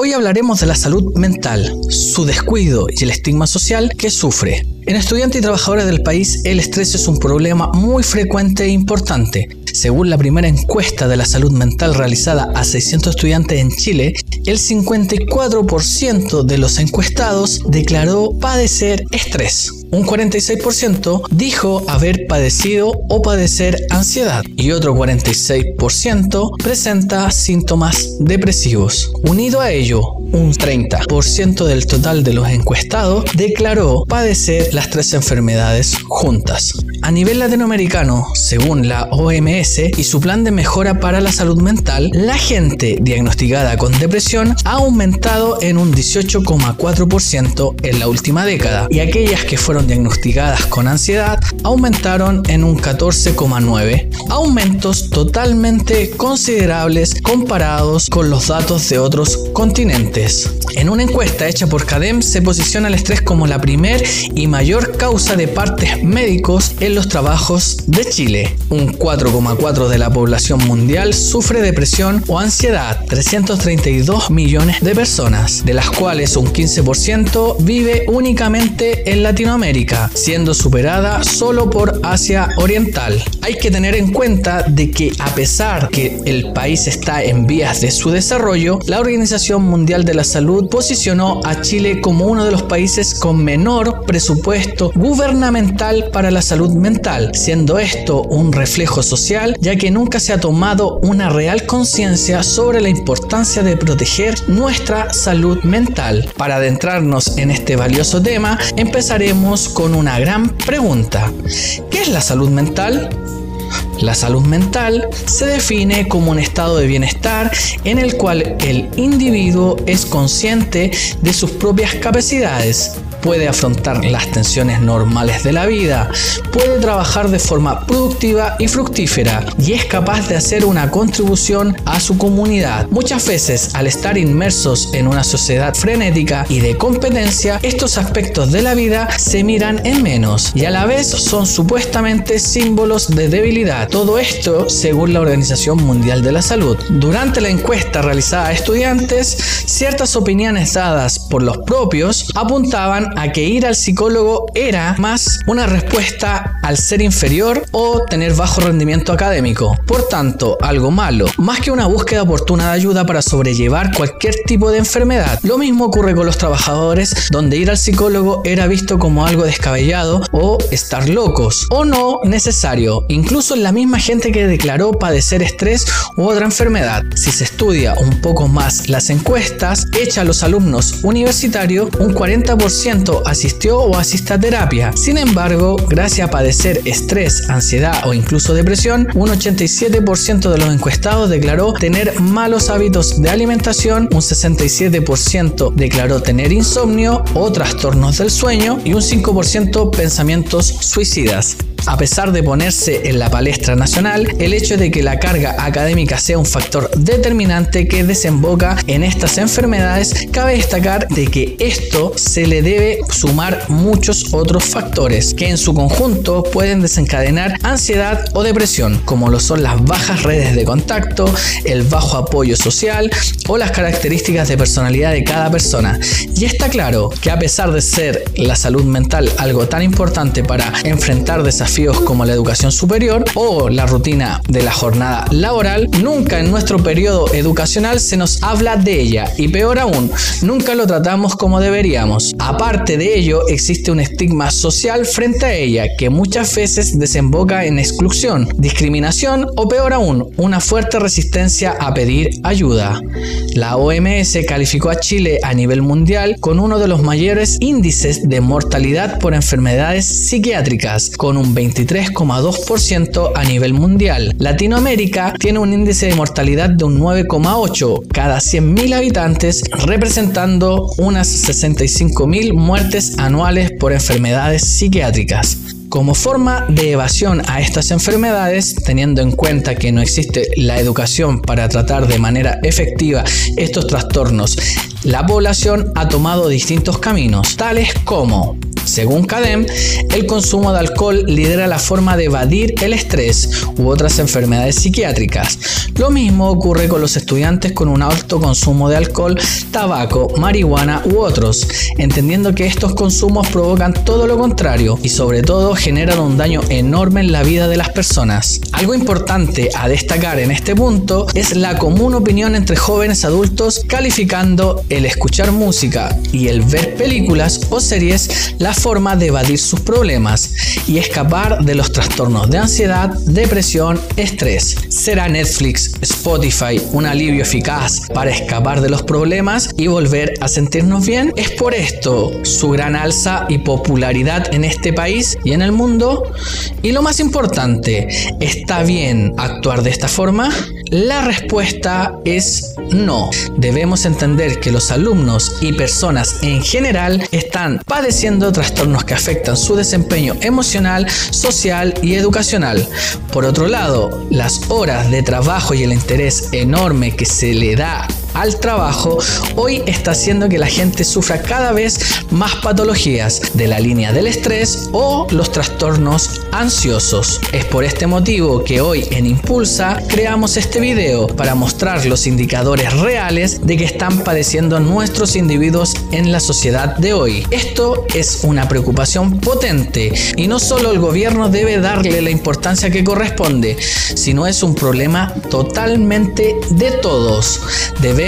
Hoy hablaremos de la salud mental, su descuido y el estigma social que sufre. En estudiantes y trabajadores del país, el estrés es un problema muy frecuente e importante. Según la primera encuesta de la salud mental realizada a 600 estudiantes en Chile, el 54% de los encuestados declaró padecer estrés. Un 46% dijo haber padecido o padecer ansiedad y otro 46% presenta síntomas depresivos. Unido a ello, un 30% del total de los encuestados declaró padecer las tres enfermedades juntas. A nivel latinoamericano, según la OMS y su plan de mejora para la salud mental, la gente diagnosticada con depresión ha aumentado en un 18,4% en la última década y aquellas que fueron diagnosticadas con ansiedad aumentaron en un 14,9%, aumentos totalmente considerables comparados con los datos de otros continentes. En una encuesta hecha por CADEM se posiciona el estrés como la primer y mayor causa de partes médicos en los trabajos de Chile. Un 4,4 de la población mundial sufre depresión o ansiedad, 332 millones de personas, de las cuales un 15% vive únicamente en Latinoamérica, siendo superada solo por Asia Oriental. Hay que tener en cuenta de que a pesar que el país está en vías de su desarrollo, la Organización Mundial de la Salud posicionó a Chile como uno de los países con menor presupuesto gubernamental para la salud mental, siendo esto un reflejo social ya que nunca se ha tomado una real conciencia sobre la importancia de proteger nuestra salud mental. Para adentrarnos en este valioso tema, empezaremos con una gran pregunta. ¿Qué es la salud mental? La salud mental se define como un estado de bienestar en el cual el individuo es consciente de sus propias capacidades, puede afrontar las tensiones normales de la vida, puede trabajar de forma productiva y fructífera y es capaz de hacer una contribución a su comunidad. Muchas veces, al estar inmersos en una sociedad frenética y de competencia, estos aspectos de la vida se miran en menos y a la vez son supuestamente símbolos de debilidad. Todo esto según la Organización Mundial de la Salud. Durante la encuesta realizada a estudiantes, ciertas opiniones dadas por los propios apuntaban a que ir al psicólogo era más una respuesta al ser inferior o tener bajo rendimiento académico. Por tanto, algo malo, más que una búsqueda oportuna de ayuda para sobrellevar cualquier tipo de enfermedad. Lo mismo ocurre con los trabajadores, donde ir al psicólogo era visto como algo descabellado o estar locos, o no necesario, incluso en la misma gente que declaró padecer estrés u otra enfermedad. Si se estudia un poco más las encuestas, hecha a los alumnos universitarios, un 40% asistió o asiste a terapia. Sin embargo, gracias a padecer estrés, ansiedad o incluso depresión, un 87% de los encuestados declaró tener malos hábitos de alimentación, un 67% declaró tener insomnio o trastornos del sueño y un 5% pensamientos suicidas. A pesar de ponerse en la palestra nacional, el hecho de que la carga académica sea un factor determinante que desemboca en estas enfermedades, cabe destacar de que esto se le debe sumar muchos otros factores que en su conjunto pueden desencadenar ansiedad o depresión, como lo son las bajas redes de contacto, el bajo apoyo social o las características de personalidad de cada persona. Y está claro que a pesar de ser la salud mental algo tan importante para enfrentar desafíos como la educación superior o la rutina de la jornada laboral, nunca en nuestro periodo educacional se nos habla de ella y peor aún, nunca lo tratamos como deberíamos. Aparte de ello, existe un estigma social frente a ella que muchas veces desemboca en exclusión, discriminación o peor aún, una fuerte resistencia a pedir ayuda. La OMS calificó a Chile a nivel mundial con uno de los mayores índices de mortalidad por enfermedades psiquiátricas, con un 23,2% a nivel mundial. Latinoamérica tiene un índice de mortalidad de un 9,8 cada 100.000 habitantes, representando unas 65.000 muertes anuales por enfermedades psiquiátricas. Como forma de evasión a estas enfermedades, teniendo en cuenta que no existe la educación para tratar de manera efectiva estos trastornos, la población ha tomado distintos caminos, tales como Según CADEM, el consumo de alcohol lidera la forma de evadir el estrés u otras enfermedades psiquiátricas. Lo mismo ocurre con los estudiantes con un alto consumo de alcohol, tabaco, marihuana u otros, entendiendo que estos consumos provocan todo lo contrario y sobre todo generan un daño enorme en la vida de las personas. Algo importante a destacar en este punto es la común opinión entre jóvenes adultos calificando el escuchar música y el ver películas o series la forma de evadir sus problemas y escapar de los trastornos de ansiedad, depresión, estrés. ¿Será Netflix, Spotify un alivio eficaz para escapar de los problemas y volver a sentirnos bien? Es por esto su gran alza y popularidad en este país y en el mundo. Y lo más importante, ¿está bien actuar de esta forma? La respuesta es no. Debemos entender que los alumnos y personas en general están padeciendo trastornos que afectan su desempeño emocional, social y educacional. Por otro lado, las horas de trabajo y el interés enorme que se le da al trabajo hoy está haciendo que la gente sufra cada vez más patologías de la línea del estrés o los trastornos ansiosos. Es por este motivo que hoy en Impulsa creamos este video para mostrar los indicadores reales de que están padeciendo nuestros individuos en la sociedad de hoy. Esto es una preocupación potente y no solo el gobierno debe darle la importancia que corresponde, sino es un problema totalmente de todos.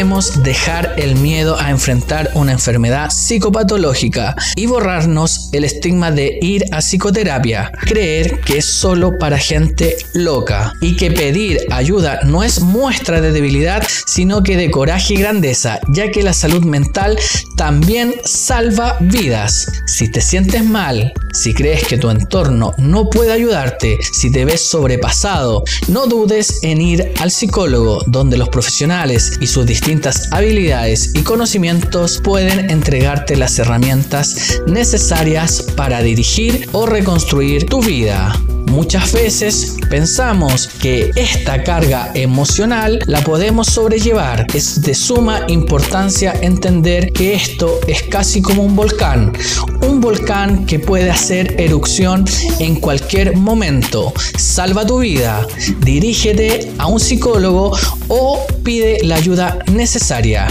Dejar el miedo a enfrentar una enfermedad psicopatológica y borrarnos el estigma de ir a psicoterapia, creer que es solo para gente loca y que pedir ayuda no es muestra de debilidad, sino que de coraje y grandeza, ya que la salud mental también salva vidas. Si te sientes mal, si crees que tu entorno no puede ayudarte, si te ves sobrepasado, no dudes en ir al psicólogo, donde los profesionales y sus distintas habilidades y conocimientos pueden entregarte las herramientas necesarias para dirigir o reconstruir tu vida. Muchas veces pensamos que esta carga emocional la podemos sobrellevar. Es de suma importancia entender que esto es casi como un volcán. Un volcán que puede hacer erupción en cualquier momento. Salva tu vida. Dirígete a un psicólogo o pide la ayuda necesaria.